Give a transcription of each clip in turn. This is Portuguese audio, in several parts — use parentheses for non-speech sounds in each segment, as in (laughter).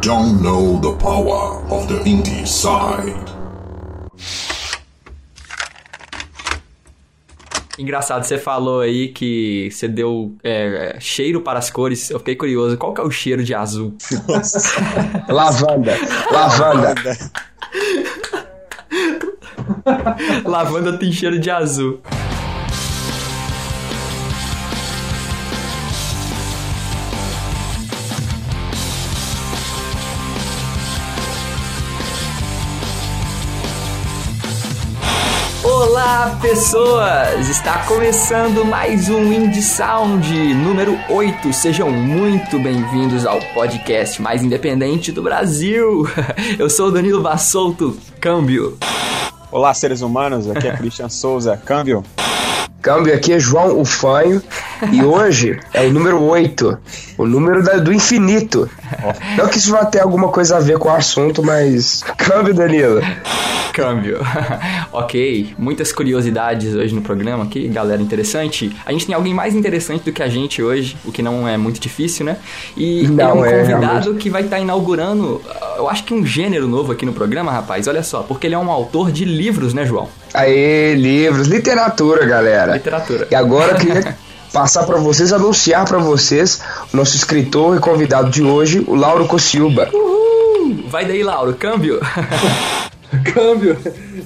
don't know the power of the indie side. Engraçado, você falou aí que você deu é, cheiro para as cores. Eu fiquei curioso. Qual que é o cheiro de azul? Lavanda. Lavanda. Lavanda tem cheiro de azul. Olá, pessoas! Está começando mais um Indie Sound número 8. Sejam muito bem-vindos ao podcast mais independente do Brasil. (laughs) Eu sou o Danilo Bassolto, câmbio. Olá, seres humanos. Aqui é Christian (laughs) Souza, câmbio. Câmbio, aqui é João Ufanho e hoje é o número 8, o número da, do infinito. Não que isso vá ter alguma coisa a ver com o assunto, mas. (laughs) Câmbio, Danilo. Câmbio. (laughs) ok, muitas curiosidades hoje no programa aqui, galera interessante. A gente tem alguém mais interessante do que a gente hoje, o que não é muito difícil, né? E ele é Não um é, convidado realmente. que vai estar inaugurando, eu acho que um gênero novo aqui no programa, rapaz. Olha só, porque ele é um autor de livros, né, João? Aê, livros, literatura, galera. Literatura. E agora eu queria (laughs) passar para vocês, anunciar para vocês o nosso escritor e convidado de hoje, o Lauro Cossilba. Uhul! Vai daí, Lauro, câmbio. (laughs) Câmbio.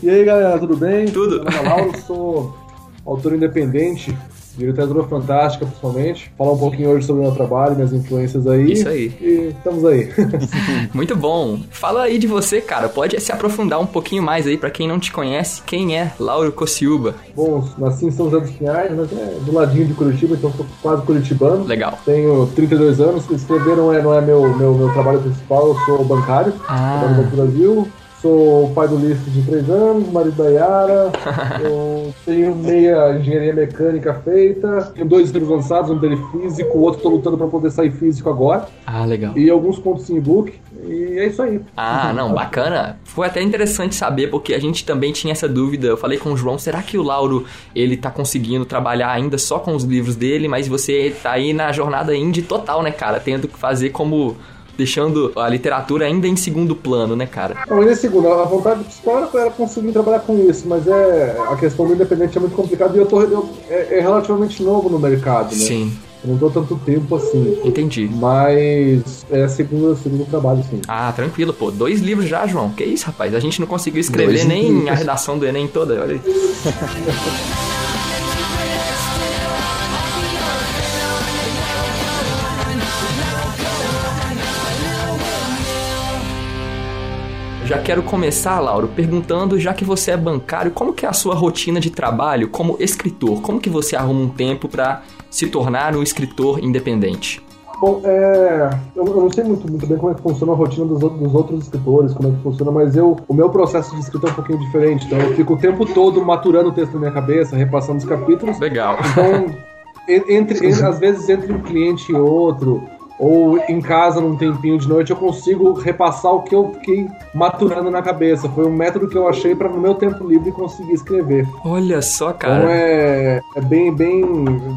E aí, galera, tudo bem? Tudo. Meu nome é Lauro, sou autor independente, de literatura fantástica, principalmente. Falar um pouquinho hoje sobre o meu trabalho, minhas influências aí. Isso aí. E estamos aí. (laughs) Muito bom. Fala aí de você, cara. Pode se aprofundar um pouquinho mais aí pra quem não te conhece. Quem é Lauro Cociuba? Bom, nasci em São José dos Pinhais, mas é do ladinho de Curitiba, então sou quase curitibano. Legal. Tenho 32 anos, escrever não é, não é meu, meu, meu trabalho principal, eu sou bancário, Ah. trabalho no Banco do Brasil. Sou pai do Ulisses de 3 anos, marido da Yara, (laughs) eu tenho meia engenharia mecânica feita, tenho dois livros lançados, um dele físico, o outro tô lutando para poder sair físico agora, Ah, legal. e alguns contos em e-book, e é isso aí. Ah, não, bacana. Foi até interessante saber, porque a gente também tinha essa dúvida. Eu falei com o João, será que o Lauro, ele tá conseguindo trabalhar ainda só com os livros dele, mas você tá aí na jornada indie total, né, cara? Tendo que fazer como... Deixando a literatura ainda em segundo plano, né, cara? Não, ainda é segundo, a vontade principal era, era conseguir trabalhar com isso, mas é a questão do independente é muito complicada e eu tô eu- é, é relativamente novo no mercado, né? Sim, Eu não tô tanto tempo assim. entendi. Mas é segundo, segundo trabalho, sim. Ah, tranquilo, pô. Dois livros já, João. Que isso, rapaz? A gente não conseguiu escrever Dois nem livros. a redação do Enem toda, olha aí. (laughs) Já quero começar, Lauro, perguntando, já que você é bancário, como que é a sua rotina de trabalho como escritor? Como que você arruma um tempo pra se tornar um escritor independente? Bom, é, eu, eu não sei muito, muito bem como é que funciona a rotina dos, outros- dos outros escritores, como é que funciona, mas eu, o meu processo de escrita é um pouquinho diferente. Então eu fico o tempo todo maturando o texto na minha cabeça, repassando os capítulos. Legal. Então, en- entre, en- às vezes entre um cliente e outro, ou em casa num tempinho de noite, eu consigo repassar o que eu fiquei maturando na cabeça. Foi um método que eu achei para no meu tempo livre conseguir escrever. Olha só, Então cara. é, é bem, bem,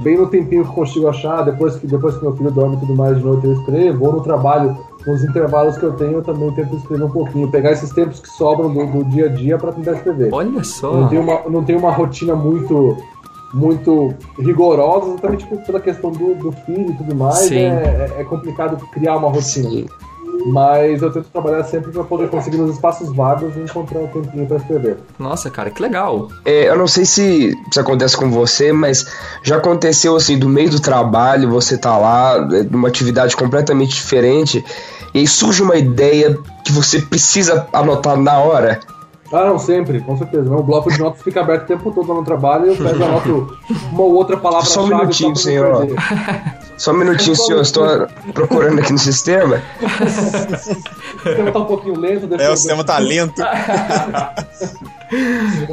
bem no tempinho que eu consigo achar, depois que, depois que meu filho dorme e tudo mais de noite eu escrevo, ou no trabalho, nos intervalos que eu tenho, eu também tento escrever um pouquinho, pegar esses tempos que sobram do, do dia a dia para tentar escrever. Olha só. não tenho uma, não tenho uma rotina muito muito rigorosa, exatamente por- pela questão do, do filho e tudo mais, é, é- é complicado criar uma rotina. Sim. Mas eu tento trabalhar sempre para poder conseguir nos espaços vagos encontrar um tempinho para escrever. Nossa, cara, que legal. É, eu não sei se isso acontece com você, mas já aconteceu assim, do meio do trabalho, você tá lá, é, numa atividade completamente diferente, e aí surge uma ideia que você precisa anotar na hora. Ah, não, sempre, com certeza. Meu bloco de notas fica aberto o tempo todo no trabalho e eu pego anoto uma ou outra palavra-chave. Só um minutinho, senhor. Só um minutinho, senhor, estou procurando aqui no sistema. O sistema tá um pouquinho lento. deixa É, eu- o sistema tá lento.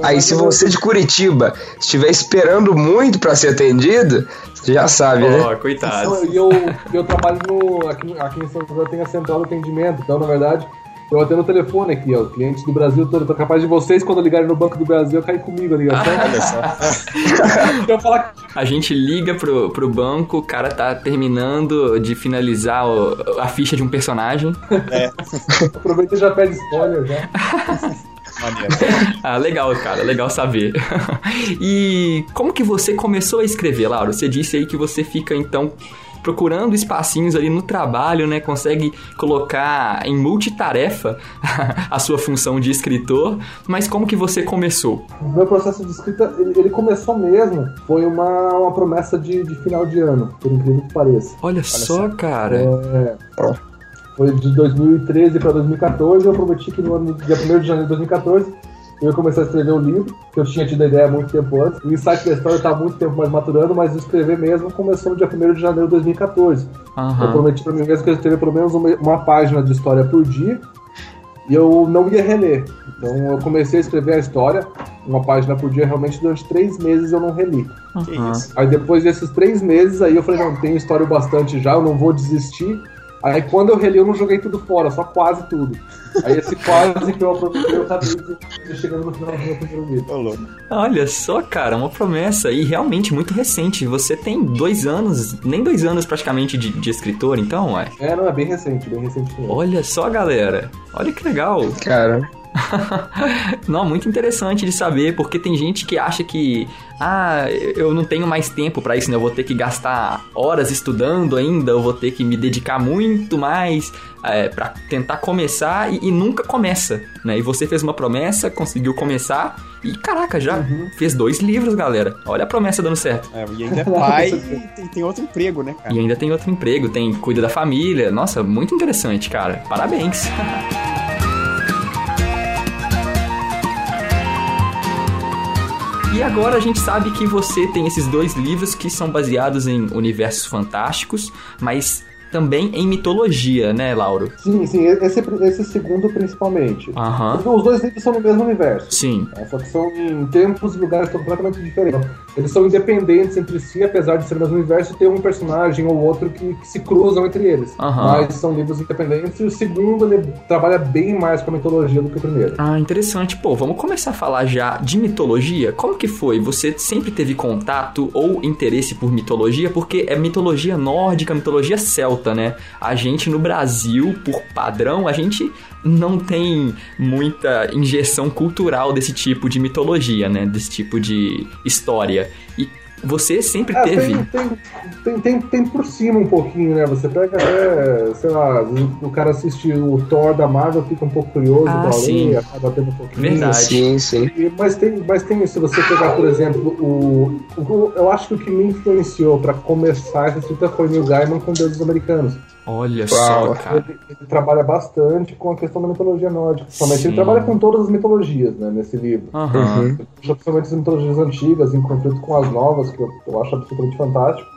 Aí, se você de Curitiba estiver esperando muito para ser atendido, você já sabe, né? Ó, coitado. E eu, eu trabalho no, aqui, aqui em São José, tem a central de atendimento. Então, na verdade, eu atendo o telefone aqui, ó. Clientes do Brasil todo. Tô capaz de vocês, quando ligarem no Banco do Brasil, cair comigo a ligação. (laughs) Olha só. (laughs) eu falar que A gente liga pro, pro banco, o cara tá terminando de finalizar o- a ficha de um personagem. (laughs) Aproveita e já pede spoiler já. Ah, legal, cara, legal saber. e como que você começou a escrever, Laura? Você disse aí que você fica, então, procurando espacinhos ali no trabalho, né? Consegue colocar em multitarefa (laughs) a sua função de escritor, mas como que você começou? O meu processo de escrita, ele, ele começou mesmo, foi uma, uma promessa de, de final de ano, por incrível que pareça. Olha, só, só. cara. É, foi de 2013 para 2014, eu prometi que no ano, dia 1 de janeiro de 2014 eu ia começar a escrever o livro, que eu tinha tido a ideia há muito tempo antes. O insight da história está há muito tempo mais maturando, mas escrever mesmo começou no dia 1 de janeiro de 2014. Eu Aham. prometi para mim mesmo que eu escrever pelo menos uma, uma página de história por dia e eu não ia reler. Então eu comecei a escrever a história, uma página por dia, realmente durante três meses eu não reli. Isso. Aí depois desses três meses, aí eu falei, não, tenho história o bastante já, eu não vou desistir. Aí quando eu reli, eu não joguei tudo fora, só quase tudo. Aí esse quase que eu aproveitei, eu acabei chegando no final do meu primeiro livro. Olha só, cara, uma promessa e realmente muito recente. Você tem dois anos, nem dois anos praticamente de, de escritor, então, ué. É, não, é bem recente, bem recente mesmo. Olha só, galera. Olha que legal. Cara, (laughs) Não, muito interessante de saber, porque tem gente que acha que, ah, eu não tenho mais tempo pra isso, né? Eu vou ter que gastar horas estudando ainda, eu vou ter que me dedicar muito mais é, para tentar começar e, e nunca começa, né? E você fez uma promessa, conseguiu começar e, caraca, já fez dois livros, galera. Olha a promessa dando certo. É, e (laughs) ainda é pai e tem, tem outro emprego, né, cara? E ainda tem outro emprego, tem cuida da família. Nossa, muito interessante, cara. Parabéns. (laughs) E agora a gente sabe que você tem esses dois livros que são baseados em universos fantásticos, mas também em mitologia, né, Lauro? Sim, sim, esse, esse segundo principalmente. Aham. Porque Os dois livros são no mesmo universo. Sim. né? Só que são em tempos e lugares completamente diferentes. Eles são independentes entre si, apesar de ser o mesmo universo, ter um personagem ou outro que, que se cruzam entre eles. Aham. Mas são livros independentes e o segundo ele trabalha bem mais com a mitologia do que o primeiro. Ah, interessante. Pô, vamos começar a falar já de mitologia. Como que foi? Você sempre teve contato ou interesse por mitologia? Porque é mitologia nórdica, mitologia celta, né? A gente no Brasil, por padrão, a gente não tem muita injeção cultural desse tipo de mitologia, né? Desse tipo de história. E você sempre É, teve. tem, tem, tem, tem, por cima um pouquinho, né? Você pega até, sei lá, o cara assiste o Thor da Marvel, fica um pouco curioso Ah, sim. acaba tendo um pouquinho. Verdade. sim, sim. E- Mas tem, mas tem, se você pegar, por exemplo, o, o- Eu acho que o que me influenciou pra começar essa escrita foi Neil Gaiman com Deuses Americanos. Olha Uau. só, cara. Ele, ele trabalha bastante com a questão da mitologia nórdica. Principalmente ele trabalha com todas as mitologias, né, nesse livro. Uhum. Principalmente as mitologias antigas, em conflito com as novas, que eu, eu acho absolutamente fantástico.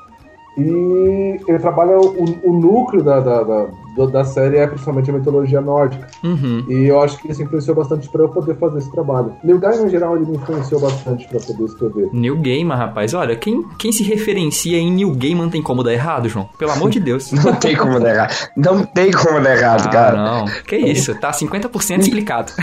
E ele trabalha o, o núcleo da, da, da, da- da série é principalmente a mitologia nórdica. Uhum. E eu acho que isso influenciou bastante para eu poder fazer esse trabalho. Neil Gaiman, em geral, ele me influenciou bastante para poder escrever. Neil Gaiman, rapaz. Olha, quem, quem se referencia em Neil Gaiman tem como dar errado, João? Pelo amor de Deus. (laughs) Não tem como dar errado. Não tem como dar errado, Ah, cara. não. Que isso, tá 50% explicado. (laughs)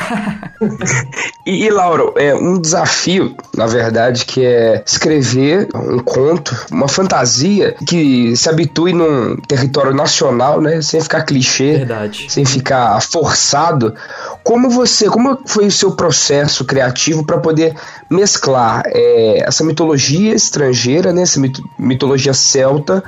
E, e, Lauro, é um desafio, na verdade, que é escrever um conto, uma fantasia que se habitue num território nacional, né? Sem ficar clichê, Verdade. sem ficar forçado. Como você, como foi o seu processo criativo para poder mesclar é, essa mitologia estrangeira, né? Essa mito- mitologia celta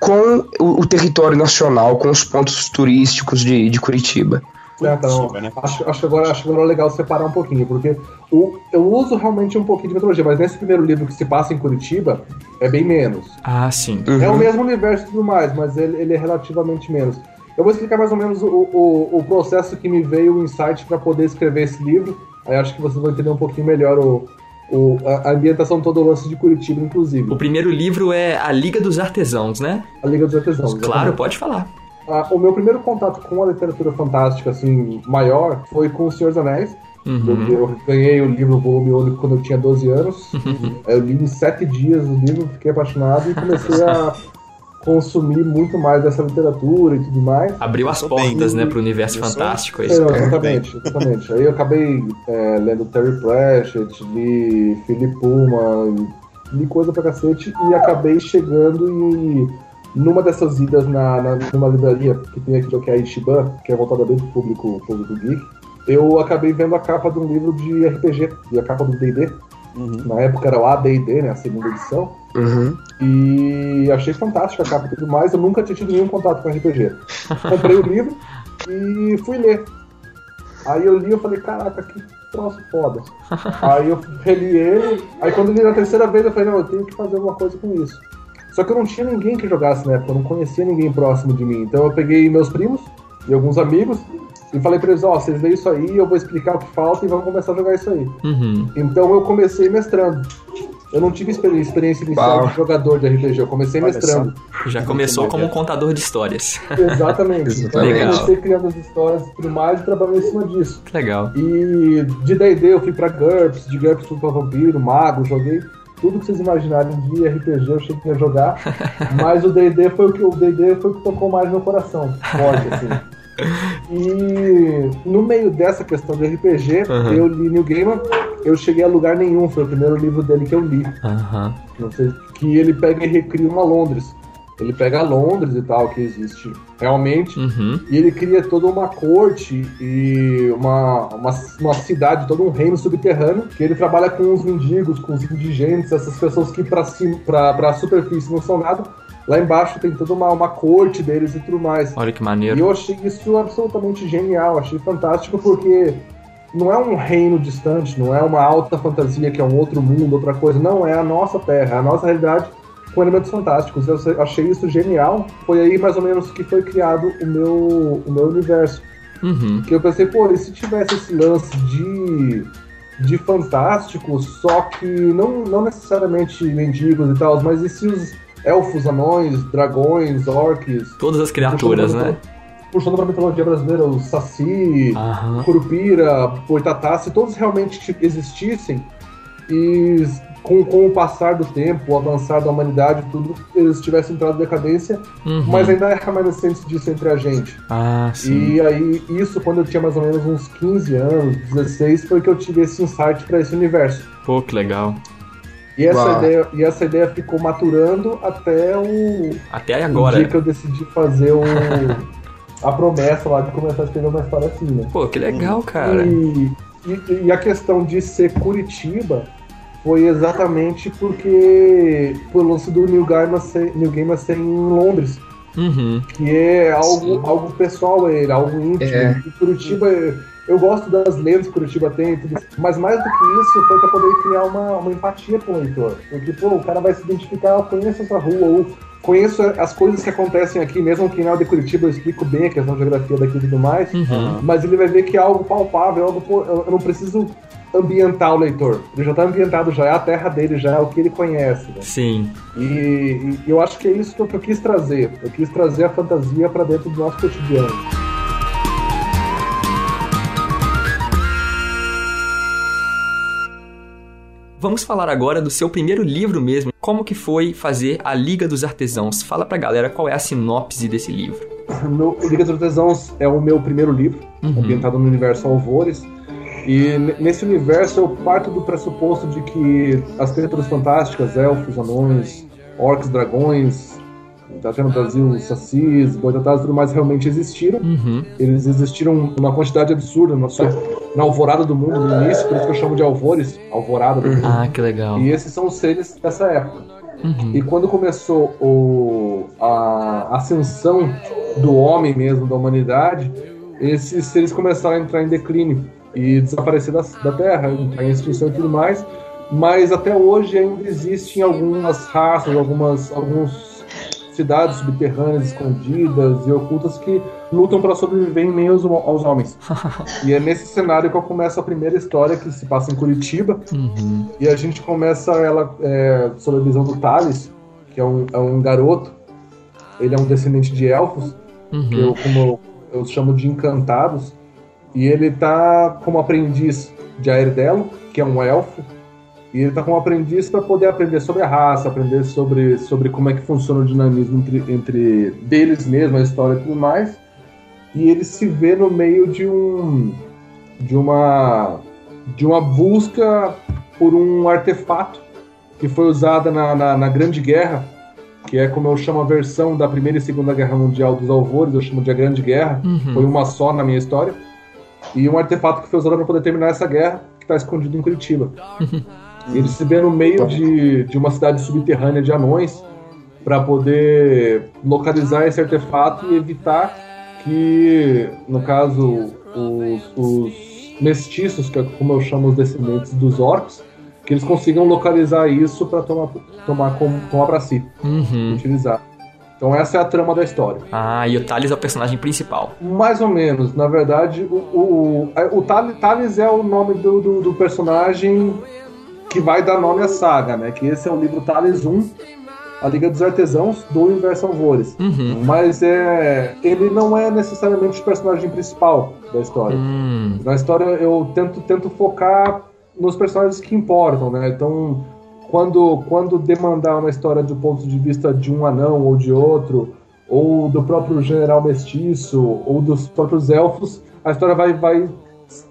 com o, o território nacional, com os pontos turísticos de, de Curitiba? Então, Curitiba, acho, acho, que agora, acho que agora é legal separar um pouquinho, porque o, eu uso realmente um pouquinho de mitologia, mas nesse primeiro livro que se passa em Curitiba, é bem menos. Ah, sim. É o Uhum. mesmo universo e tudo mais, mas ele, ele é relativamente menos. Eu vou explicar mais ou menos o, o, o processo que me veio o insight para poder escrever esse livro. Aí acho que vocês vão entender um pouquinho melhor o, o, a ambientação todo o lance de Curitiba, inclusive. O primeiro livro é A Liga dos Artesãos, né? A Liga dos Artesãos. Claro, exatamente. pode falar. Ah, o meu primeiro contato com a literatura fantástica, assim, maior, foi com O Senhor dos Anéis. Uhum. Eu, eu ganhei o livro volume único quando eu tinha 12 anos. eu li em sete dias o livro, fiquei apaixonado e comecei a (laughs) consumir muito mais dessa literatura e tudo mais. Abriu as sou bem. portas, né, pro universo sou- fantástico. É, isso. exatamente, exatamente. Aí eu acabei é, lendo Terry Pratchett, li Philip Pullman, li coisa pra cacete e acabei chegando e numa dessas idas na, na, numa livraria que tem aqui, que é a Ishiban, que é voltada bem pro público, público geek, eu acabei vendo a capa de um livro de RPG, e a capa do D&D. Uhum. Na época era o AD&D, né, a segunda edição. Uhum. E achei fantástica a capa e tudo mais. Eu nunca tinha tido nenhum contato com RPG. Comprei o livro e fui ler. Aí eu li e falei, caraca, que troço foda. (laughs) aí eu reli ele, aí quando eu li na terceira vez eu falei, não, eu tenho que fazer alguma coisa com isso. Só que eu não tinha ninguém que jogasse na época, eu não conhecia ninguém próximo de mim. Então eu peguei meus primos e alguns amigos e falei pra eles, ó, vocês leem isso aí, eu vou explicar o que falta e vamos começar a jogar isso aí. Uhum. Então eu comecei mestrando. Eu não tive experi- experiência inicial Uau. de jogador de RPG, eu comecei Olha mestrando. Já começou como um contador de histórias. Exatamente. (laughs) Então eu comecei criando as histórias e tudo mais e trabalhando em cima disso. Que legal. E de D&D eu fui pra GURPS, de GURPS fui pra Vampiro, Mago, joguei tudo que vocês imaginarem de RPG eu cheguei a jogar, (laughs) mas o D&D foi o que o D&D foi o que tocou mais no meu coração, forte assim. (laughs) E no meio dessa questão de RPG, Uhum. eu li New Gaiman, eu cheguei a lugar nenhum, foi o primeiro livro dele que eu li. Aham. Não sei, que ele pega e recria uma Londres. Ele pega Londres e tal, que existe realmente, Uhum. e ele cria toda uma corte e uma, uma, uma cidade, todo um reino subterrâneo, que ele trabalha com os mendigos, com os indigentes, essas pessoas que pra, pra superfície não são nada. Lá embaixo tem toda uma, uma corte deles e tudo mais. Olha que E maneiro. eu achei isso absolutamente genial, achei fantástico porque não é um reino distante, não é uma alta fantasia que é um outro mundo, outra coisa, não, é a nossa terra, é a nossa realidade com elementos fantásticos. Eu achei isso genial. Foi aí mais ou menos que foi criado o meu, o meu universo. Uhum. Que eu pensei, pô, e se tivesse esse lance de, de fantástico, só que não, não necessariamente mendigos e tal, mas e se os elfos, anões, dragões, orcs, Todas as criaturas, né? puxando pra mitologia brasileira, o Saci, Aham. Curupira, Boitatá, se todos realmente existissem e com, com o passar do tempo, o avançar da humanidade, tudo, eles tivessem entrado em decadência, Uhum. mas ainda é remanescente disso entre a gente. Ah, sim. E aí, isso quando eu tinha mais ou menos uns 15 anos, 16, foi que eu tive esse insight pra esse universo. Pô, que legal. E essa, Uau. ideia, e essa ideia ficou maturando até o, Até o dia agora. que eu decidi fazer o, a promessa lá de começar a escrever uma história assim, né? Pô, que legal, cara. E, e, e a questão de ser Curitiba foi exatamente porque pelo lance do New Gaiman ser, New Gaiman ser em Londres, Uhum. que é algo, Sim. algo pessoal a ele, algo íntimo. É. E Curitiba, eu gosto das lendas que Curitiba tem, e tudo, mas mais do que isso foi para poder criar uma, uma empatia com o leitor. Porque, pô, o cara vai se identificar, eu conheço essa rua, ou conheço as coisas que acontecem aqui, mesmo que na de Curitiba eu explico bem a questão de geografia daqui e tudo mais. Uhum. Mas ele vai ver que é algo palpável, algo, pô, eu eu não preciso ambientar o leitor. Ele já está ambientado, já é a terra dele, já é o que ele conhece. né? Sim. E, e eu acho que é isso que eu, que eu quis trazer. Eu quis trazer a fantasia para dentro do nosso cotidiano. Vamos falar agora do seu primeiro livro mesmo. Como que foi fazer a Liga dos Artesãos? Fala pra galera qual é a sinopse desse livro. Meu, Liga dos Artesãos é o meu primeiro livro, Uhum. ambientado no universo Alvores. E nesse universo eu parto do pressuposto de que as criaturas fantásticas, elfos, anões, orcs, dragões, até no Brasil, sacis, boitatás e tudo mais, realmente existiram. Uhum. Eles existiram uma quantidade absurda na, sua- na alvorada do mundo, no início, por isso que eu chamo de alvores, alvorada do mundo. Ah, que legal. E esses são os seres dessa época. Uhum. E quando começou o, a ascensão do homem mesmo, da humanidade, esses seres começaram a entrar em declínio e desaparecer da, da Terra, entrar em extinção e tudo mais. Mas até hoje ainda existem algumas raças, algumas alguns cidades subterrâneas escondidas e ocultas que lutam para sobreviver em meio aos, aos homens. (laughs) e é nesse cenário que eu começo a primeira história que se passa em Curitiba, Uhum. e a gente começa ela é, sob a visão do Thales, que é um, é um garoto. Ele é um descendente de elfos, que Uhum. eu, como eu, eu chamo de encantados. E ele tá como aprendiz de Aerdelo, que é um elfo. E ele tá como aprendiz para poder aprender sobre a raça, aprender sobre, sobre como é que funciona o dinamismo entre, entre deles mesmo, a história e tudo mais. E ele se vê no meio de um de uma de uma busca por um artefato que foi usada na, na, na Grande Guerra, que é como eu chamo a versão da Primeira e Segunda Guerra Mundial dos Alvores, eu chamo de a Grande Guerra, Uhum. foi uma só na minha história, e um artefato que foi usado para poder terminar essa guerra, que está escondido em Curitiba. E ele se vê no meio de, de uma cidade subterrânea de anões para poder localizar esse artefato e evitar que, no caso, os, os mestiços, que é como eu chamo os descendentes dos orcs, que eles consigam localizar isso para tomar, tomar, como- tomar para si, Uhum. utilizar. Então essa é a trama da história. Ah, e o Thales é o personagem principal. Mais ou menos, na verdade, o, o, o, o Thales, Thales é o nome do, do, do personagem que vai dar nome à saga, né? Que esse é o livro Thales 1, A Liga dos Artesãos, do Universo Alvores. Uhum. Mas é, ele não é necessariamente o personagem principal da história. Hum. Na história eu tento, tento focar nos personagens que importam, né? Então, quando, quando demandar uma história do ponto de vista de um anão ou de outro, ou do próprio general mestiço, ou dos próprios elfos, a história vai, vai,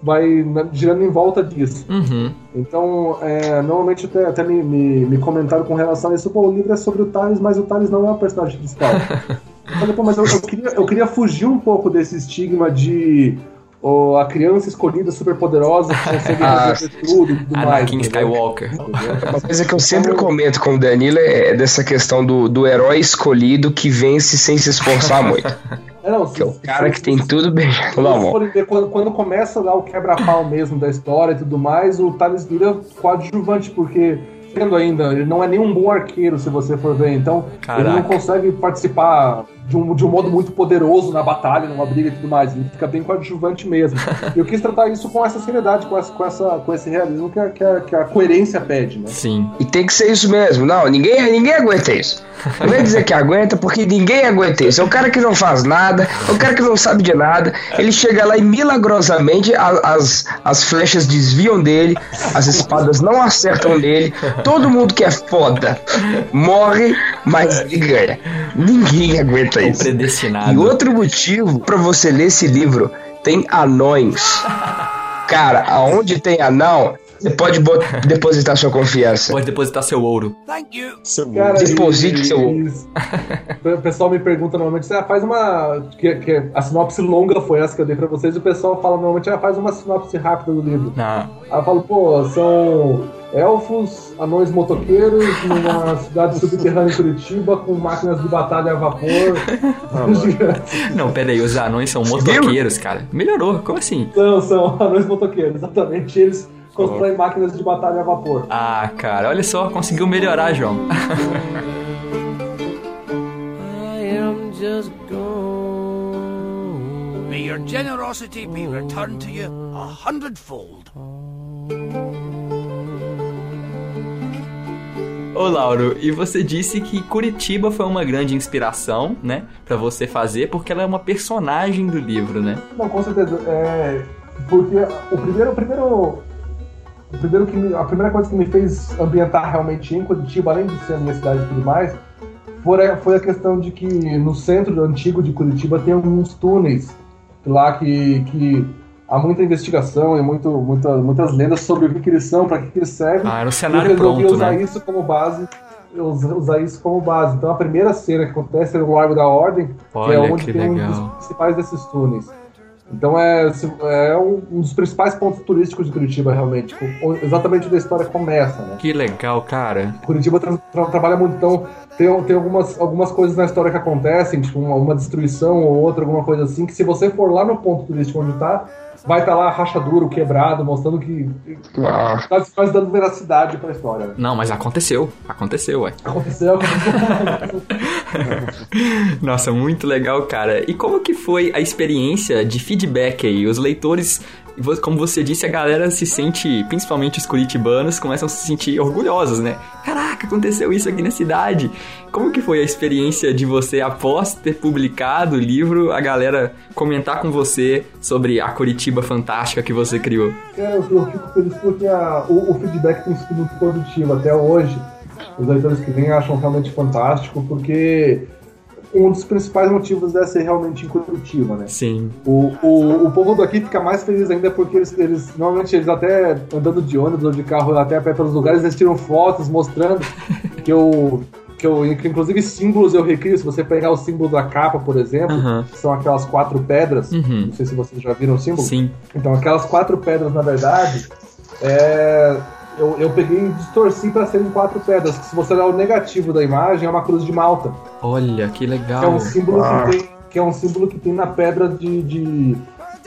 vai girando em volta disso. Uhum. Então, é, normalmente até, até me, me, me comentaram com relação a isso, pô, o livro é sobre o Thales, mas o Thales não é o personagem principal. (laughs) eu falei, pô, mas eu, eu queria, eu queria fugir um pouco desse estigma de ó, a criança escolhida super poderosa que consegue Ah, resolver tudo e tudo mais. Anakin entendeu? Skywalker. Uma coisa que eu sempre comento com o Danilo é dessa questão do, do herói escolhido que vence sem se esforçar muito. (laughs) É, não, Que é o cara se- que tem tudo beijado na mão. ver, quando, quando começa lá o quebra-pau mesmo da história e tudo mais, o Thales vira coadjuvante, porque, sendo ainda, ele não é nenhum bom arqueiro, se você for ver, então ele não Caraca. consegue participar de um, de um modo muito poderoso na batalha, numa briga e tudo mais, ele fica bem coadjuvante mesmo. E (laughs) eu quis tratar isso com essa seriedade, com, essa, com, essa, com esse realismo que a, que, a, que a coerência pede, né? Sim. E tem que ser isso mesmo. Não, ninguém, ninguém aguenta isso. Não vem dizer que aguenta, porque ninguém aguenta isso. É o cara que não faz nada, é o cara que não sabe de nada. Ele chega lá e milagrosamente a- as, as flechas desviam dele, as espadas não acertam nele. Todo mundo que é foda morre, mas ele ganha. Ninguém aguenta Isso. E outro motivo pra você ler esse livro tem anões. (laughs) Cara, aonde tem anão, você pode depositar sua confiança. Pode depositar seu ouro. Seu Cara, Deposite seu- e- O pessoal me pergunta normalmente, ah, faz uma. Que, que a sinopse longa foi essa que eu dei pra vocês, e o pessoal fala normalmente, ah, faz uma sinopse rápida do livro. Ah, Aí eu falo, pô, são elfos, anões motoqueiros, numa cidade subterrânea em Curitiba, com máquinas de batalha a vapor. (laughs) gigantes. não, pera aí, os anões são motoqueiros, cara. Melhorou, como assim? são, são anões motoqueiros, exatamente. Eles constroem máquinas de batalha a vapor. Ah, cara, olha só, conseguiu melhorar, João. (laughs) I am just gone. May your generosity be returned to you a hundredfold. Ô, Lauro, e você disse que Curitiba foi uma grande inspiração, né, Pra você fazer, porque ela é uma personagem do livro, né? Não, com certeza. É, porque o primeiro, o primeiro, o primeiro que me- a primeira coisa que me fez ambientar realmente em Curitiba, além de ser a minha cidade e tudo mais, foi a, foi a questão de que no centro antigo de Curitiba tem alguns túneis lá que, que há muita investigação e muito, muita, muitas lendas sobre o que, que eles são, para que, que eles servem. Ah, era um eu cenário resolvi pronto, usar né? isso como base. us- Usar isso como base. Então a primeira cena que acontece é no Largo da Ordem, que é Olha onde que tem um legal. dos principais desses túneis. Então é, é um, um dos principais pontos turísticos de Curitiba, realmente. Exatamente onde a história começa, né? Que legal, cara. Curitiba tra- tra- trabalha muito, então tem, tem algumas, algumas coisas na história que acontecem, tipo uma, uma destruição ou outra, alguma coisa assim, que se você for lá no ponto turístico onde tá, vai estar lá a rachadura, o quebrado, mostrando que Ah, tá quase dando veracidade pra história. né? Não, mas aconteceu. Aconteceu, ué. Aconteceu, (laughs) aconteceu. Nossa, muito legal, cara. E como que foi a experiência de feedback aí? Os leitores, como você disse, a galera se sente, principalmente os curitibanos, começam a se sentir orgulhosos, né? Caraca, aconteceu isso aqui na cidade. Como que foi a experiência de você, após ter publicado o livro, a galera comentar com você sobre a Curitiba fantástica que você criou? Cara, eu, eu fico feliz porque a- o, o feedback tem sido muito positivo até hoje. Os leitores que vêm acham realmente fantástico, porque um dos principais motivos é ser realmente em Curitiba, né? Sim. O, o, o povo daqui fica mais feliz ainda porque eles, eles normalmente eles até andando de ônibus ou de carro até a pé pelos lugares, eles tiram fotos mostrando (laughs) que eu que eu inclusive símbolos eu recrio, se você pegar o símbolo da capa, por exemplo, Aham. que são aquelas quatro pedras, Uhum. não sei se vocês já viram o símbolo. Sim. Então, aquelas quatro pedras, na verdade, é, eu, eu peguei e distorci para serem quatro pedras. Que se você olhar o negativo da imagem, é uma cruz de Malta. Olha, que Que é legal. um símbolo que tem, que é um símbolo que tem na pedra de. de-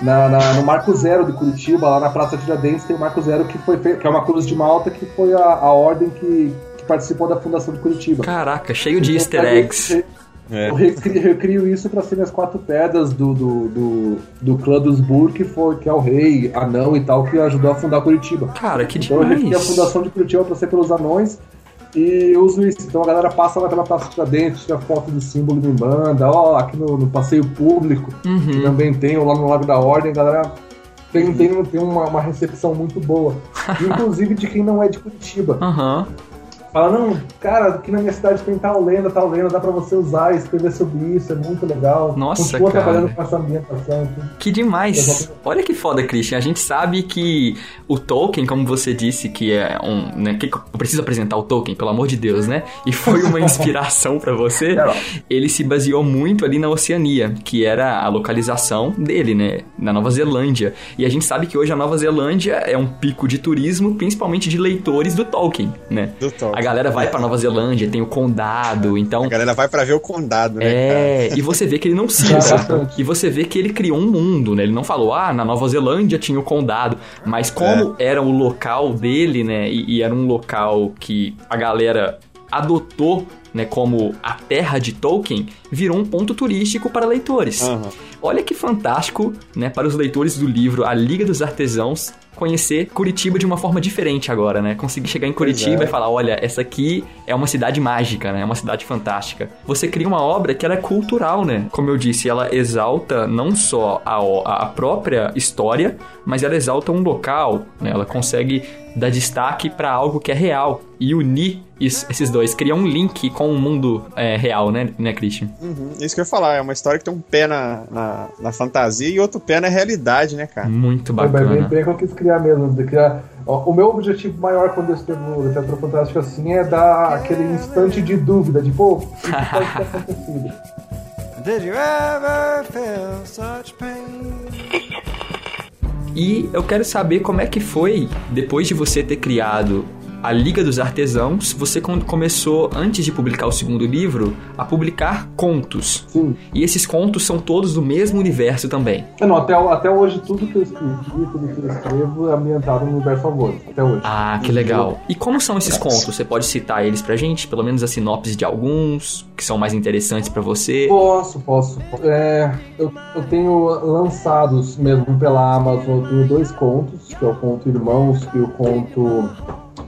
na, na- no Marco Zero de Curitiba, lá na Praça Tiradentes, tem o Marco Zero que foi que é uma cruz de Malta, que foi a, a ordem que, que participou da fundação de Curitiba. Caraca, cheio de Então, easter eu- eggs. É. Eu recrio, recrio isso para serem as quatro pedras do, do, do, do clã dos Bur, que, foi, que é o rei, anão e tal, que ajudou a fundar Curitiba. Cara, que Então eu recriei a demais. fundação de Curitiba para ser pelos anões e eu uso isso. Então a galera passa lá pela Praça Tiradentes, tira foto do símbolo me manda, ó, aqui no, no passeio público, que Uhum. também tem, ou lá no Lago da Ordem, a galera tem, tem, tem uma, uma recepção muito boa. (laughs) Inclusive de quem não é de Curitiba. Aham. Fala, não, cara, aqui na minha cidade tem tal lenda, tal lenda, dá pra você usar e escrever sobre isso, é muito legal. Nossa, Continua cara. trabalhando com essa ambientação aqui. Que demais! Olha que foda, Christian. A gente sabe que o Tolkien, como você disse, que é um. Né, que eu preciso apresentar o Tolkien, pelo amor de Deus, né? E foi uma (laughs) inspiração pra você. Ele se baseou muito ali na Oceania, que era a localização dele, né? Na Nova Zelândia. E a gente sabe que hoje a Nova Zelândia é um pico de turismo, principalmente de leitores do Tolkien, né? Do Tolkien. A galera vai pra Nova Zelândia, tem o condado, então. A galera vai pra ver o condado, né? É, e você vê que ele não cita. E você vê que ele criou um mundo, né? Ele não falou, ah, na Nova Zelândia tinha o condado. Mas como era o local dele, né? E, e era um local que a galera adotou, né? Como a terra de Tolkien, virou um ponto turístico para leitores. Aham. Olha que fantástico, né? Para os leitores do livro A Liga dos Artesãos conhecer Curitiba de uma forma diferente agora, né? Conseguir chegar em Curitiba é. e falar, olha, essa aqui é uma cidade mágica, né? É uma cidade fantástica. Você cria uma obra que ela é cultural, né? Como eu disse, ela exalta não só a, a própria história, mas ela exalta um local, né? Ela consegue dar destaque para algo que é real e unir is- esses dois, criar um link com o mundo é, real, né, né, Christian? Uhum. Isso que eu ia falar, é uma história que tem um pé na, na, na fantasia e outro pé na realidade, né, cara? Muito Foi bem, bem, bacana. bem que eu quis criar mesmo. De criar... Ó, o meu objetivo maior quando eu escrevo literatura fantástica assim é dar aquele instante de dúvida, de pô, isso pode ter acontecido. (laughs) Did you ever feel such pain? E eu quero saber como é que foi, depois de você ter criado a Liga dos Artesãos, você com- começou, antes de publicar o segundo livro, a publicar contos. Sim. E esses contos são todos do mesmo universo também. É, Não, até, até hoje tudo que eu escrevi, tudo que eu escrevo é ambientado no universo Alvores, até hoje. Ah, que legal. E como são esses contos? Você pode citar eles pra gente? Pelo menos a sinopse de alguns, que são mais interessantes pra você? Posso, posso. É, eu, eu tenho lançados mesmo pela Amazon, eu tenho dois contos, que é o conto Irmãos e o conto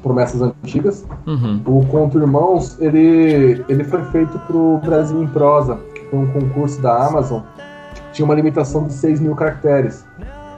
Promessas Antigas. Uhum. O conto Irmãos, ele, ele foi feito pro Brasil em Prosa, que foi um concurso da Amazon, que tinha uma limitação de 6 mil caracteres.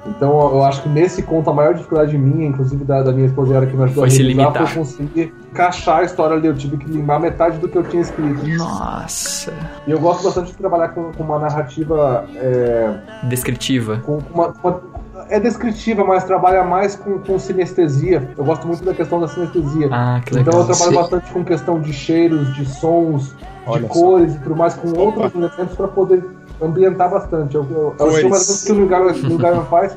Então eu acho que nesse conto a maior dificuldade minha, inclusive da, da minha esposa era que me ajudou Foi a revisar, limitar. foi conseguir encaixar a história ali. Eu tive que limar metade do que eu tinha escrito. Nossa. E eu gosto bastante de trabalhar com, com uma narrativa é, Descritiva. com uma, uma- é descritiva, mas trabalha mais com, com sinestesia. Eu gosto muito da questão da sinestesia. Ah, que Então legal. eu trabalho Sim. bastante com questão de cheiros, de sons, Olha de só. cores e tudo mais, com outros elementos para poder ambientar bastante. Eu, eu, eu acho menos que o Gaiman- Gaiman faz,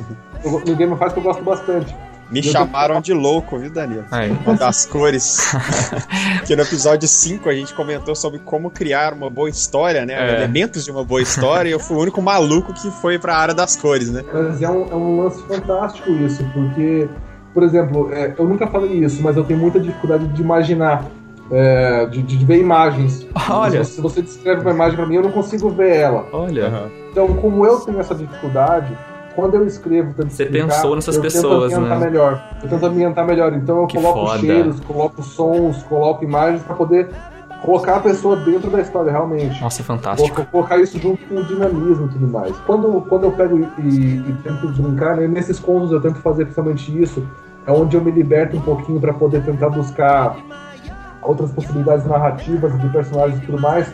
Neil Gaiman faz que eu gosto bastante. Me chamaram de louco, viu, Danilo? Aí. Uma das cores. (laughs) que no episódio 5 a gente comentou sobre como criar uma boa história, né? É. Elementos de uma boa história, e eu fui o único maluco que foi pra área das cores, né? Mas é um, é um lance fantástico isso, porque, por exemplo, é, eu nunca falei isso, mas eu tenho muita dificuldade de imaginar, é, de, de ver imagens. (laughs) Olha. Se você descreve uma imagem para mim, eu não consigo ver ela. Olha. Então, como eu tenho essa dificuldade, quando eu escrevo, tento Você explicar, pensou nessas eu pessoas, tento ambientar né? melhor. Eu tento ambientar melhor. Então, eu Que coloco foda. cheiros, coloco sons, coloco imagens para poder colocar a pessoa dentro da história, realmente. Nossa, fantástico. Colocar, colocar isso junto com o dinamismo e tudo mais. Quando, quando eu pego e, e tento brincar, né, nesses contos eu tento fazer principalmente isso, é onde eu me liberto um pouquinho para poder tentar buscar outras possibilidades narrativas de personagens e tudo mais.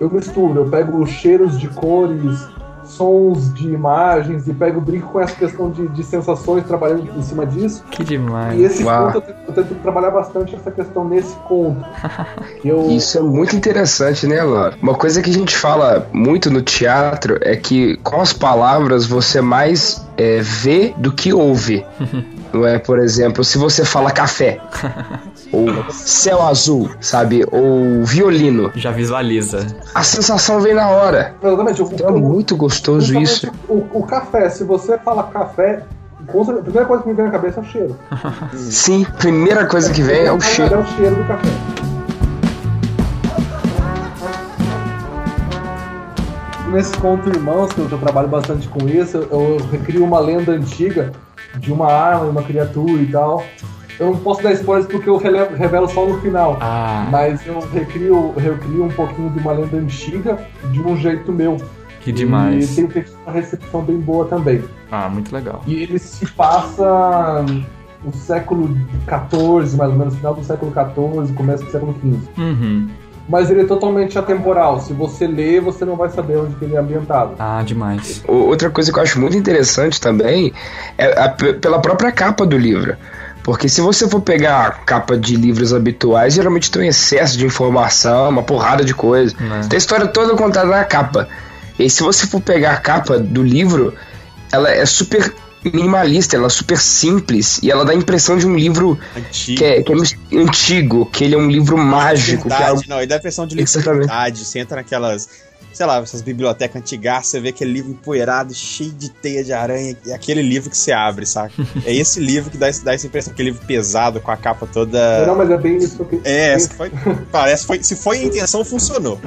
eu misturo, eu pego cheiros de cores, sons de imagens e pego brinco com essa questão de, de sensações trabalhando em cima disso. Que demais. E esse Uau. conto eu tento, eu tento trabalhar bastante essa questão nesse conto. Que (laughs) eu, Isso é muito interessante, né, Laura? Uma coisa que a gente fala muito no teatro é que com as palavras você mais é, vê do que ouve. (laughs) Não é, por exemplo, se você fala café, (laughs) ou céu azul, sabe? Ou violino, Já visualiza. a sensação vem na hora. Exatamente, o, Então é muito gostoso isso. O, o café, se você fala café, a primeira coisa que me vem na cabeça é o cheiro. (laughs) Sim, primeira coisa que vem é o cheiro. É o cheiro do café. Nesse conto Irmãos, que eu, trabalho bastante com isso, eu, eu recrio uma lenda antiga de uma arma, de uma criatura e tal. Eu não posso dar spoilers porque eu revelo só no final. Ah, Mas eu recrio, recrio um pouquinho de uma lenda antiga de um jeito meu. que demais. E tem uma recepção bem boa também. Ah, muito legal. E ele se passa no século XIV, mais ou menos, final do século XIV, começo do século XV. Uhum. Mas ele é totalmente atemporal. Se você ler, você não vai saber onde que ele é ambientado. Ah, demais. Outra coisa que eu acho muito interessante também é a- pela própria capa do livro. Porque se você for pegar a capa de livros habituais, geralmente tem um excesso de informação, uma porrada de coisa. Né. Tem a história toda contada na capa. E se você for pegar a capa do livro, ela é super minimalista, ela é super simples e ela dá a impressão de um livro Antigo. que é, que é antigo, que ele é um livro mágico, que é algo Verdade, não, e dá a impressão de Exatamente. liberdade. Você entra naquelas, sei lá, essas bibliotecas antigas, você vê aquele livro empoeirado, cheio de teia de aranha, é aquele livro que você abre, saca? (laughs) é esse livro que dá, dá essa impressão, aquele livro pesado, com a capa toda. Não, mas é bem isso que É, foi, parece, foi, se foi a intenção, funcionou.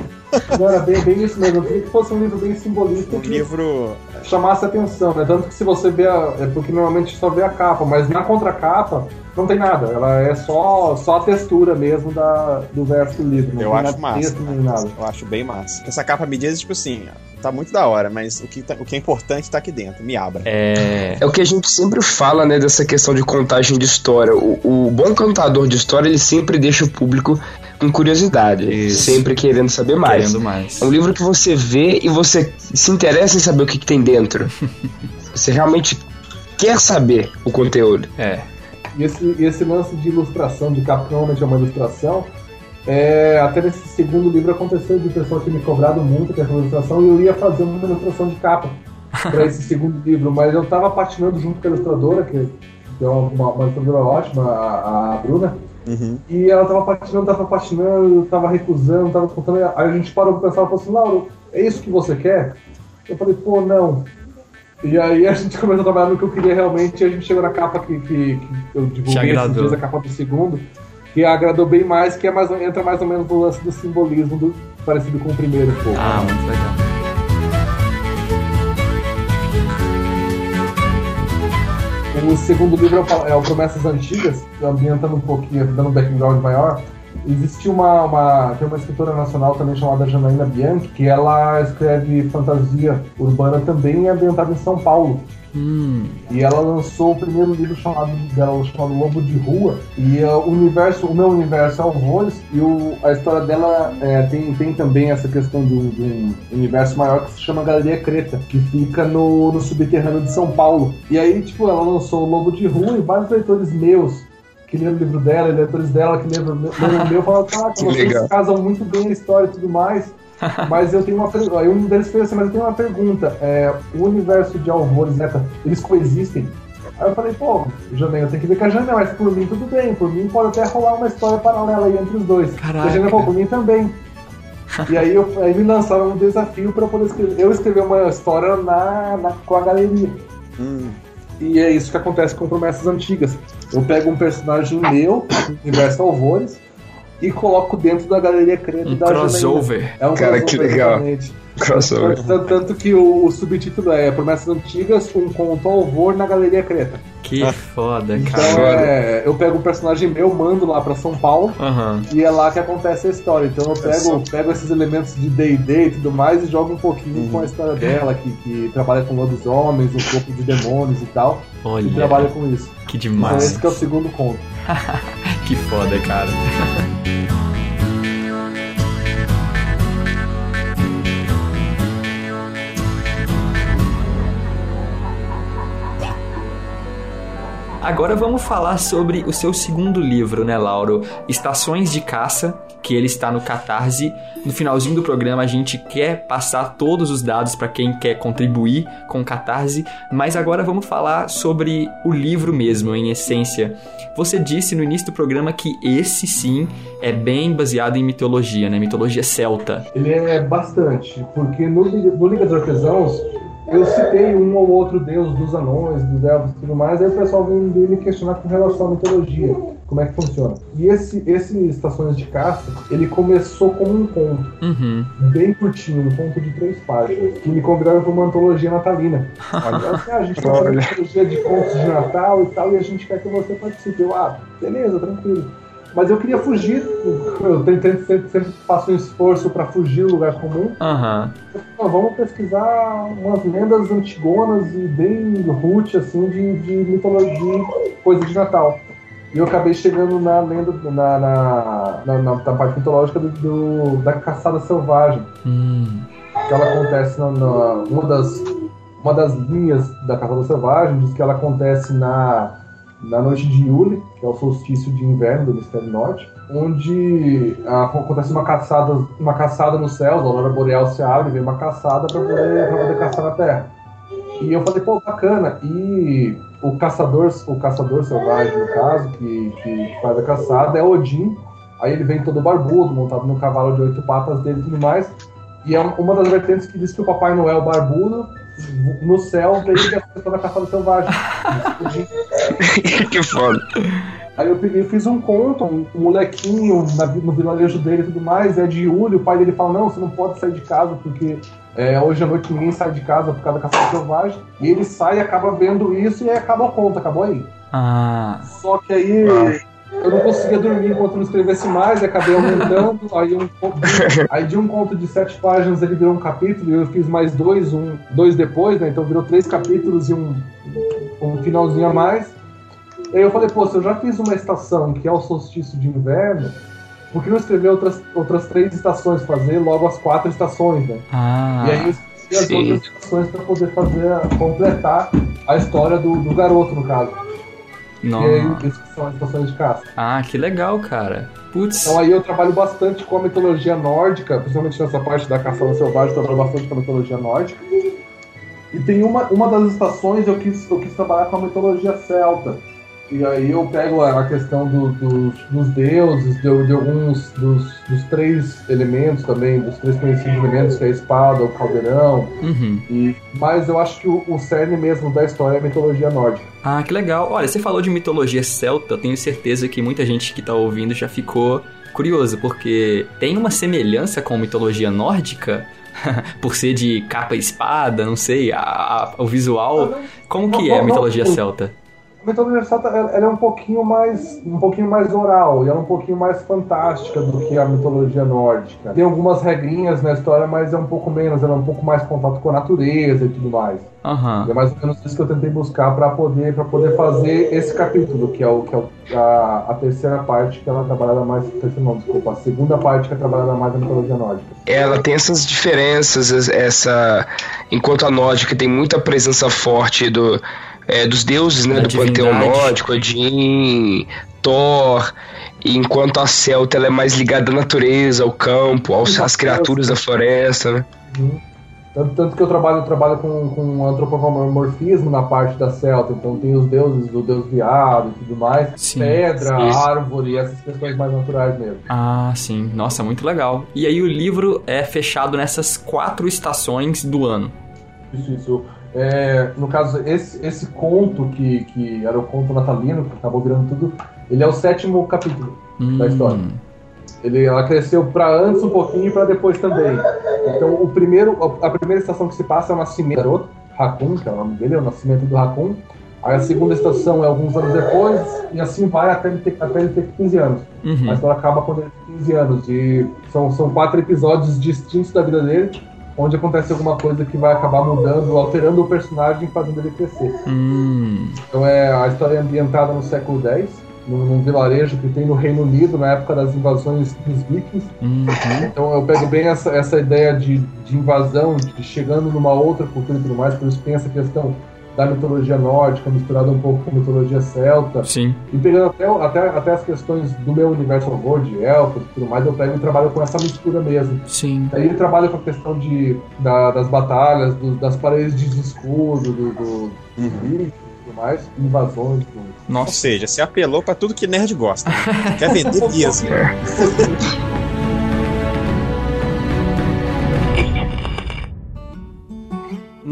Não, era bem, bem isso mesmo. Eu queria que fosse um livro bem simbolista Um que livro. Chamasse atenção, né? Tanto que se você vê a, é porque normalmente só vê a capa, mas na contracapa não tem nada. Ela é só, só a textura mesmo da, do verso do livro. Não Eu tem acho nada massa. texto nem nada. Eu acho bem massa. Essa capa me diz, tipo assim, tá muito da hora, mas o que, tá- o que é importante tá aqui dentro. Me abra. É. É o que a gente sempre fala, né, dessa questão de contagem de história. O, o bom contador de história, ele sempre deixa o público com curiosidade, Isso. sempre querendo saber mais. Querendo mais. É um livro que você vê e você se interessa em saber o que, que tem dentro. (laughs) você realmente quer saber o conteúdo. É. E esse, esse lance de ilustração, de capa que normalmente é uma ilustração, é, até nesse segundo livro aconteceu de pessoa ter me cobrado muito com essa ilustração e eu ia fazer uma ilustração de capa para (laughs) esse segundo livro, mas eu tava patinando junto com a ilustradora, que, que é uma, uma ilustradora ótima, a, a Bruna, Uhum. e ela tava patinando, tava patinando, tava recusando, tava contando. Aí a gente parou pra pensar e falou assim: Lauro, é isso que você quer? Eu falei, pô, não. E aí a gente começou a trabalhar no que eu queria realmente e a gente chegou na capa que, que, que eu divulguei esses dias, a capa do segundo, que agradou bem mais, que é mais, entra mais ou menos no lance do simbolismo do, parecido com o primeiro pouco. Ah, muito legal. O segundo livro é é o Promessas Antigas, ambientando um pouquinho, dando um background maior. Existe uma, uma, tem uma escritora nacional também chamada Janaína Bianchi, que ela escreve fantasia urbana também ambientada em São Paulo. Hum, E ela lançou o primeiro livro chamado, dela, chamado Lobo de Rua. E é, o universo, o meu universo é Alvores, e o, a história dela é, tem, tem também essa questão de um, de um universo maior que se chama Galeria Creta, que fica no, no subterrâneo de São Paulo. E aí, tipo, ela lançou o Lobo de Rua e vários leitores meus que leram o livro dela, e leitores dela que leram o meu, falaram, caraca, (laughs) Que vocês legal. casam muito bem a história e tudo mais. (laughs) Mas eu tenho uma pergunta. Aí um deles fez assim, mas eu tenho uma pergunta. É, o universo de Alvores, Neta, eles coexistem? Aí eu falei, pô, Janaína, eu tenho que ver com a Janaína, mas por mim tudo bem. Por mim pode até rolar uma história paralela aí entre os dois. Caraca. E a Janaína falou, por mim também. e aí, eu, aí me lançaram um desafio para eu poder escrever. Eu escrever uma história na, na- com a galeria. Hum. E é isso que acontece com promessas antigas. Eu pego um personagem meu, do universo Alvores, e coloco dentro da galeria Credo um da Janaína. crossover. É um Cara, que crossover, legal. exatamente. Crossover. Tanto, tanto que o, o subtítulo é Promessas Antigas, um conto ao horror na Galeria Creta. Que foda, Então cara. é, eu pego um personagem meu, mando lá pra São Paulo Aham. e é lá que acontece a história. Então eu pego, pego esses elementos de D&D e tudo mais e jogo um pouquinho com a história dela, que, que trabalha com lobisomens, um corpo de demônios e tal, e Olha, trabalha com isso. que Então demais. esse que é o segundo conto. (laughs) Que foda, cara. Agora vamos falar sobre o seu segundo livro, né, Lauro? Estações de Caça, que ele está no Catarse. No finalzinho do programa a gente quer passar todos os dados para quem quer contribuir com o Catarse, mas agora vamos falar sobre o livro mesmo, em essência. Você disse no início do programa que esse sim é bem baseado em mitologia, né? Mitologia celta. Ele é bastante, porque no, no Liga dos Artesãos eu citei um ou outro deus dos anões, dos elfos e tudo mais, aí o pessoal vem, me questionar com relação à mitologia, como é que funciona. E esse, esse Estações de Caça, ele começou como um conto, Uhum. bem curtinho, um conto de três páginas, que me convidaram para uma antologia natalina. (laughs) Olha, assim, ah, a gente tá fazendo Olha. antologia de contos de Natal e tal, e a gente quer que você participe. Eu, ah, beleza, tranquilo. Mas eu queria fugir, eu tento, sempre, sempre faço um esforço para fugir do lugar comum, Aham. Ó, vamos pesquisar umas lendas antigonas e bem root, assim, de, de mitologia, coisa de Natal. E eu acabei chegando na lenda, na, na, na, na- parte mitológica do, do- da caçada selvagem. Hum. Que ela acontece na, uma, das, uma das linhas da caçada selvagem, diz que ela acontece na, na noite de Yule, que é o solstício de inverno do hemisfério norte, onde ah, acontece uma caçada, uma caçada nos céus, a aurora boreal se abre, vem uma caçada para poder, pra poder caçar na Terra. E eu falei, pô, bacana. E o caçador, o caçador selvagem, no caso, que, que faz a caçada, é Odin. Aí ele vem todo barbudo, montado no cavalo de oito patas dele e tudo mais. E é uma das vertentes que diz que o Papai Noel barbudo, no céu, veio que é da caçada selvagem. (laughs) Que foda. Aí eu peguei e fiz um conto, um, um molequinho na no vilarejo dele e tudo mais, é de Yuli, o pai dele fala, não, você não pode sair de casa porque é, hoje à noite ninguém sai de casa por causa da caçada selvagem. E ele sai, acaba vendo isso e aí acaba o conto, acabou aí. Ah. Só que aí eu não conseguia dormir enquanto não escrevesse mais, e acabei aumentando. aí, um, aí de um conto de sete páginas ele virou um capítulo, e eu fiz mais dois, um, dois depois, né? Então virou três capítulos e um, um finalzinho a mais. E aí eu falei, pô, se eu já fiz uma estação que é o solstício de inverno, por que não escrever outras, outras três estações, fazer logo as quatro estações, né? Ah. E aí eu escrevi as sim. outras estações para poder fazer, completar a história do, do garoto, no caso. Não. E aí, são as estações de caça. Ah, que legal, cara. Putz. Então aí eu trabalho bastante com a mitologia nórdica, principalmente nessa parte da caçada selvagem, eu trabalho bastante com a mitologia nórdica. E tem uma, uma das estações eu quis, eu quis trabalhar com a mitologia celta. E aí eu pego a a questão do- dos, dos deuses, de, de alguns dos, dos três elementos também, dos três conhecidos elementos, que é a espada, o caldeirão. Uhum. E, mas eu acho que o, o cerne mesmo da história é a mitologia nórdica. Ah, que legal. Olha, você falou de mitologia celta, eu tenho certeza que muita gente que tá ouvindo já ficou curioso, porque tem uma semelhança com mitologia nórdica? (laughs) Por ser de capa e espada, não sei, a- a- o visual. Como que é a mitologia celta? A mitologia celta ela ela é um pouquinho mais um pouquinho mais oral e ela é um pouquinho mais fantástica do que a mitologia nórdica. Tem algumas regrinhas na história, mas é um pouco menos, ela é um pouco mais contato com a natureza e tudo mais. Aham. E é mais ou menos isso que eu tentei buscar para poder para poder fazer esse capítulo, que é o que é a, a terceira parte que ela é trabalhada mais, não, desculpa, a segunda parte que é trabalhada mais na mitologia nórdica. Ela tem essas diferenças, es- essa. Enquanto a nórdica tem muita presença forte do, é, dos deuses, né? Da do panteão divindade. nórdico, Odin, Thor. E enquanto a celta ela é mais ligada à natureza, ao campo, aos, às criaturas da floresta, né? Tanto, tanto que eu trabalho, eu trabalho com, com antropomorfismo na parte da celta, então tem os deuses do deus viado e tudo mais, Sim. pedra, Sim. árvore, essas questões mais naturais mesmo. Ah, sim. Nossa, muito legal. E aí o livro é fechado nessas quatro estações do ano. Isso, isso. É, no caso, esse, esse conto que, que era o conto natalino, que acabou virando tudo, ele é o sétimo capítulo. Da história. Hum. Ele, ela cresceu para antes um pouquinho e para depois também. Então, o primeiro, a primeira estação que se passa é o nascimento do garoto, Raccoon, que é o nome dele, é o nascimento do Raccoon. Aí a segunda estação é alguns anos depois, e assim vai até ele ter, até ele ter 15 anos. A Uhum. história acaba quando ele tem 15 anos. E são, são quatro episódios distintos da vida dele, onde acontece alguma coisa que vai acabar mudando, alterando o personagem, fazendo ele crescer. Hum. Então é a história é ambientada no século X, num, num vilarejo que tem no Reino Unido, na época das invasões dos vikings. Uhum. Então eu pego bem essa, essa ideia de, de invasão, de chegando numa outra cultura e tudo mais, por isso tem essa questão da mitologia nórdica, misturada um pouco com mitologia celta. Sim. E pegando até, até, até as questões do meu universo horror, de elfos e tudo mais, eu pego e trabalho com essa mistura mesmo. Sim. Aí ele trabalha com a questão de, da- das batalhas, do- das paredes de escudo, do, do, e tudo mais, invasões. tudo. Ou Nossa. seja, você apelou pra tudo que nerd gosta. Quer vender (laughs) mesmo.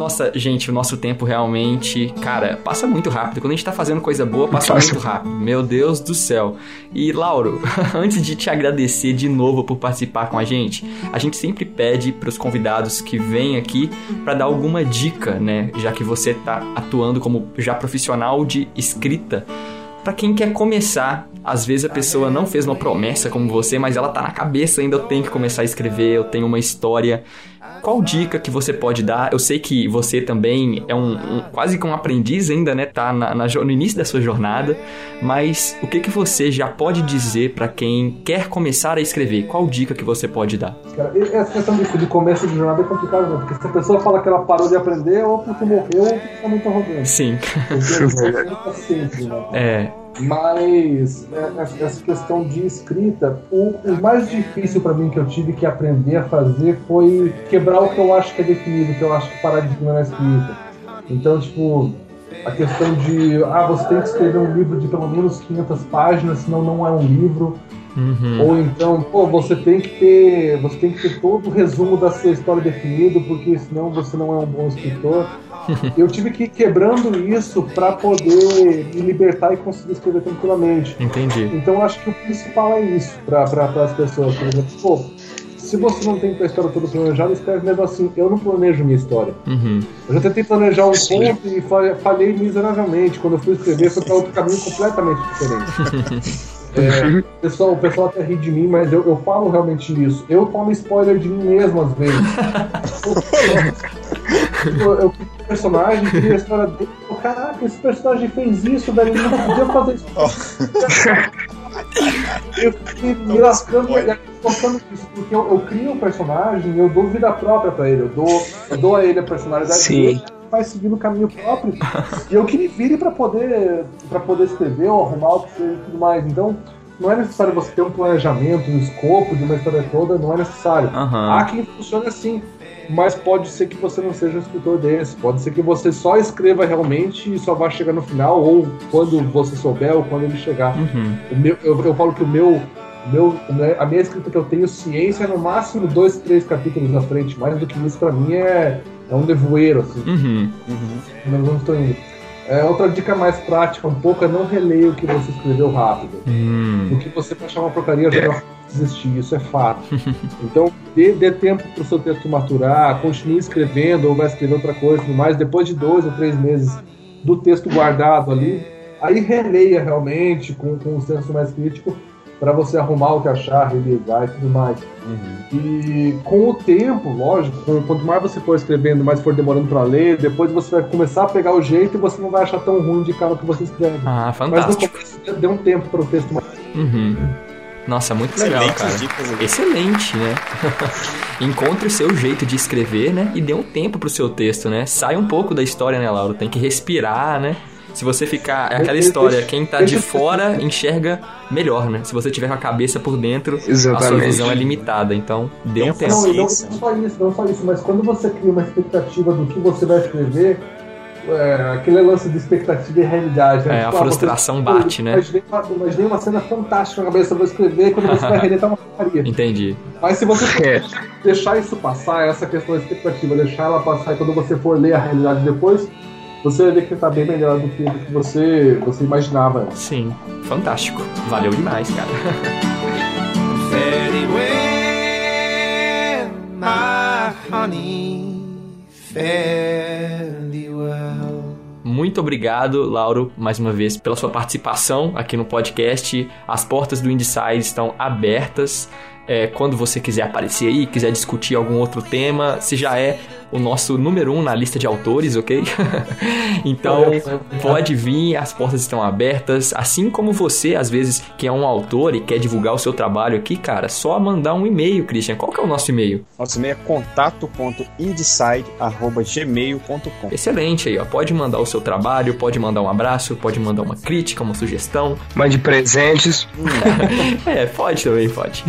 Nossa, gente, o nosso tempo realmente, cara, passa muito rápido. Quando a gente tá fazendo coisa boa, passa muito rápido. Meu Deus do céu. E, Lauro, (laughs) antes de te agradecer de novo por participar com a gente, a gente sempre pede pros convidados que vêm aqui pra dar alguma dica, né? Já que você tá atuando como já profissional de escrita. Pra quem quer começar, às vezes a pessoa não fez uma promessa como você, mas ela tá na cabeça ainda, eu tenho que começar a escrever, eu tenho uma história. Qual dica que você pode dar? Eu sei que você também é um, um- quase que um aprendiz ainda, né? Tá na, na no início da sua jornada, mas o que que você já pode dizer pra quem quer começar a escrever? Qual dica que você pode dar? Cara, essa questão de, de começo de jornada é complicado, né? Porque se a pessoa fala que ela parou de aprender, ou porque morreu, ou porque tá muito arrogante. Sim, Porque (laughs) é sempre, né? é, Mas é, essa- essa questão de escrita, o, o mais difícil pra mim que eu tive que aprender a fazer foi quebrar o que eu acho que é definido, que eu acho que paradigma na escrita. Então, tipo, a questão de, ah, você tem que escrever um livro de pelo menos 500 páginas, senão não é um livro. uhum, Ou então, pô, você tem que ter, você tem que ter todo o resumo da sua história definido, porque senão você não é um bom escritor. Eu tive que ir quebrando isso pra poder me libertar e conseguir escrever tranquilamente. entendi. Então acho que o principal é isso para as pessoas. Por exemplo, pô, se você não tem a história toda planejada, escreve mesmo assim. Eu não planejo minha história. Uhum, Eu já tentei planejar um ponto e fa- falhei miseravelmente. Quando eu fui escrever, foi para outro caminho completamente diferente. (laughs) É, o, pessoal, o pessoal até ri de mim, mas eu, eu falo realmente isso. Eu tomo spoiler de mim mesmo às vezes. (laughs) eu, eu personagem, crio a história dele. eu, Caraca, esse personagem fez isso, velho. Ele não podia fazer isso. eu fiquei me lascando e colocando isso, porque eu, eu crio um personagem, eu dou vida própria pra ele, eu dou, eu dou a ele a personalidade Sim. dele, vai seguindo o caminho próprio. e eu que me vire pra poder, pra poder escrever ou arrumar o que seja e tudo mais. Então, não é necessário você ter um planejamento, um escopo de uma história toda, não é necessário. aham, Há quem funcione assim, mas pode ser que você não seja um escritor desse. Pode ser que você só escreva realmente e só vá chegar no final, ou quando você souber, ou quando ele chegar. uhum, meu, eu, eu falo que o meu, meu, a minha escrita que eu tenho ciência é no máximo dois, três capítulos na frente. Mais do que isso, pra mim, é, é um nevoeiro, assim. uhum, Nós vamos estou indo. É, outra dica mais prática, um pouco, é não releia o que você escreveu rápido. hum, O que você vai achar uma porcaria vai desistir, isso é fato. (laughs) Então, dê, dê tempo para o seu texto maturar, continue escrevendo ou vai escrever outra coisa e mais. Depois de dois ou três meses do texto guardado ali, aí releia realmente com, com um senso mais crítico para você arrumar o que achar, revisar e tudo mais. E com o tempo, lógico, quanto mais você for escrevendo, mais for demorando para ler, depois você vai começar a pegar o jeito e você não vai achar tão ruim de cara que você escreve. ah, Mas no fantástico, começo dê um tempo para o texto uhum. Nossa, muito legal, Excelentes cara. dicas. Excelente, né? (laughs) Encontre o seu jeito de escrever, né? E dê um tempo pro seu texto, né? Sai um pouco da história, né, Lauro? Tem que respirar, né? Se você ficar. É aquela história, quem tá de fora enxerga melhor, né? Se você tiver com a cabeça por dentro, a sua Exatamente. visão é limitada. Então, dê um Tem tempo. Não, não, não só isso, não só isso, mas quando você cria uma expectativa do que você vai escrever, é, aquele lance de expectativa e realidade. né? É, a ah, frustração você- bate, né? Imaginei uma, imaginei uma cena fantástica na cabeça, vou escrever, e quando você vai (laughs) reler, tá uma porcaria. Entendi. Mas se você (laughs) É. deixar isso passar, essa questão da expectativa, deixar ela passar, e quando você for ler a realidade depois, você vai ver que tá bem melhor do que, do que você, você imaginava. Sim, fantástico. Valeu demais, cara. Fare well, my honey. Fare. Muito obrigado, Lauro, mais uma vez, pela sua participação aqui no podcast. As portas do Inside estão abertas. É, quando você quiser aparecer aí, quiser discutir algum outro tema, se já é o nosso número um na lista de autores, ok? (laughs) então, pode vir, as portas estão abertas. Assim como você, às vezes, que é um autor e quer divulgar o seu trabalho aqui, cara, só mandar um e-mail, Christian. Qual que é o nosso e-mail? Nosso e-mail é contato.indecide.gmail.com Excelente aí, ó. Pode mandar o seu trabalho, pode mandar um abraço, pode mandar uma crítica, uma sugestão. Mande presentes. (laughs) É, pode também, pode.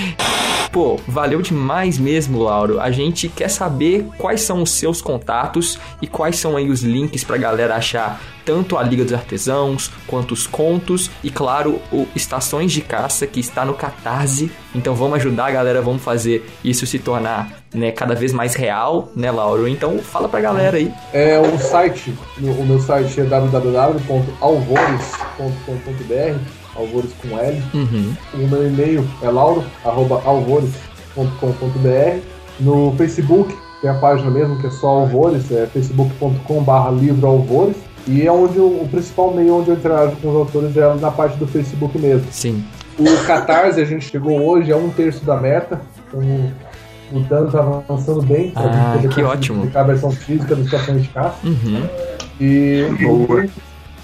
(laughs) Pô, valeu demais mesmo, Lauro. A gente quer saber quais são os seus contatos e quais são aí os links pra galera achar tanto a Liga dos Artesãos, quanto os contos e, claro, o Estações de Caça, que está no Catarse. Então vamos ajudar a galera, vamos fazer isso se tornar né, cada vez mais real, né, Lauro? Então fala pra galera aí. É o site, o meu site é www.alvores.com.br, alvores com L. Uhum. O meu e-mail é lauro@alvores.com.br. No Facebook tem a página mesmo que é só Alvores, é facebook.com/barra livro Alvores. E é onde o, o principal meio onde eu interajo com os autores é na parte do Facebook mesmo. Sim. O Catarse a gente chegou hoje a um terço da meta. Então, o dano tá avançando bem. Ah, que ótimo. publicar a versão física do Estações de Caça. Uhum. E o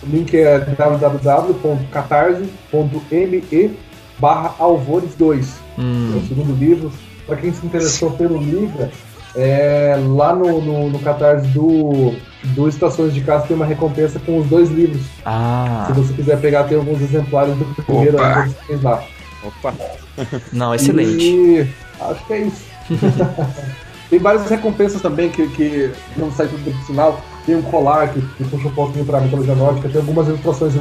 link é www.catarse.me barra Alvores 2. É Hum, o segundo livro. Para quem se interessou pelo livro, é, lá no, no, no Catarse do, do Estações de Caça tem uma recompensa com os dois livros. ah, Se você quiser pegar, tem alguns exemplares do primeiro Opa. que lá. Opa! (laughs) não, excelente. E acho que é isso. (laughs) tem várias recompensas também que, que no site do profissional tem um colar que, que puxa um pouquinho para a mitologia nórdica, tem algumas ilustrações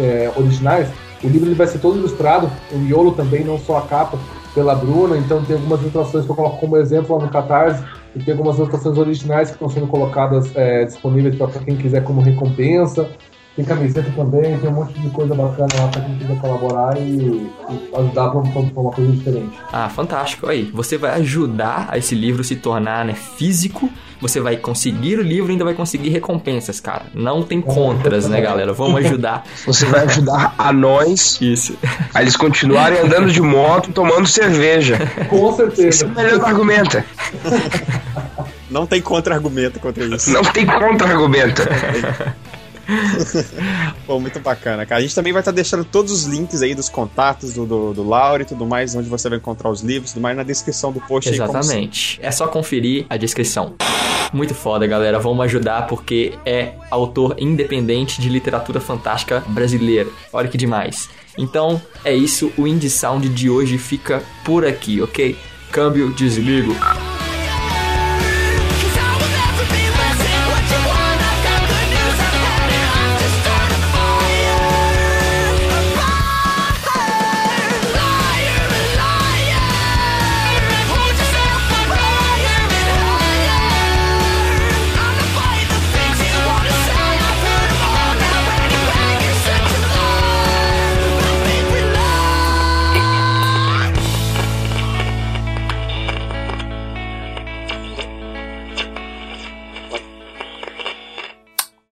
é, originais. O livro ele vai ser todo ilustrado, o miolo também, não só a capa, pela Bruna, então tem algumas ilustrações que eu coloco como exemplo lá no Catarse, e tem algumas ilustrações originais que estão sendo colocadas é, disponíveis para quem quiser como recompensa. Tem camiseta também, tem um monte de coisa bacana lá para quem quiser colaborar e, e ajudar para uma coisa diferente. Ah, fantástico. Aí, você vai ajudar a esse livro se tornar né, físico. Você vai conseguir o livro e ainda vai conseguir recompensas, cara. Não tem contras, né, galera? Vamos ajudar. (laughs) Você vai ajudar a nós Isso. a eles continuarem andando de moto, tomando cerveja. Com Esse é certeza. o melhor argumento. Não tem contra-argumento contra isso. Não tem contra-argumento. (laughs) (laughs) Pô, muito bacana, cara. A gente também vai estar deixando todos os links aí dos contatos do, do, do Lauro e tudo mais, onde você vai encontrar os livros e tudo mais na descrição do post aí. Exatamente. É só conferir a descrição. Muito foda, galera. Vamos ajudar porque é autor independente de literatura fantástica brasileira. Olha que demais. Então, é isso. O Indie Sound de hoje fica por aqui, ok? Câmbio, desligo.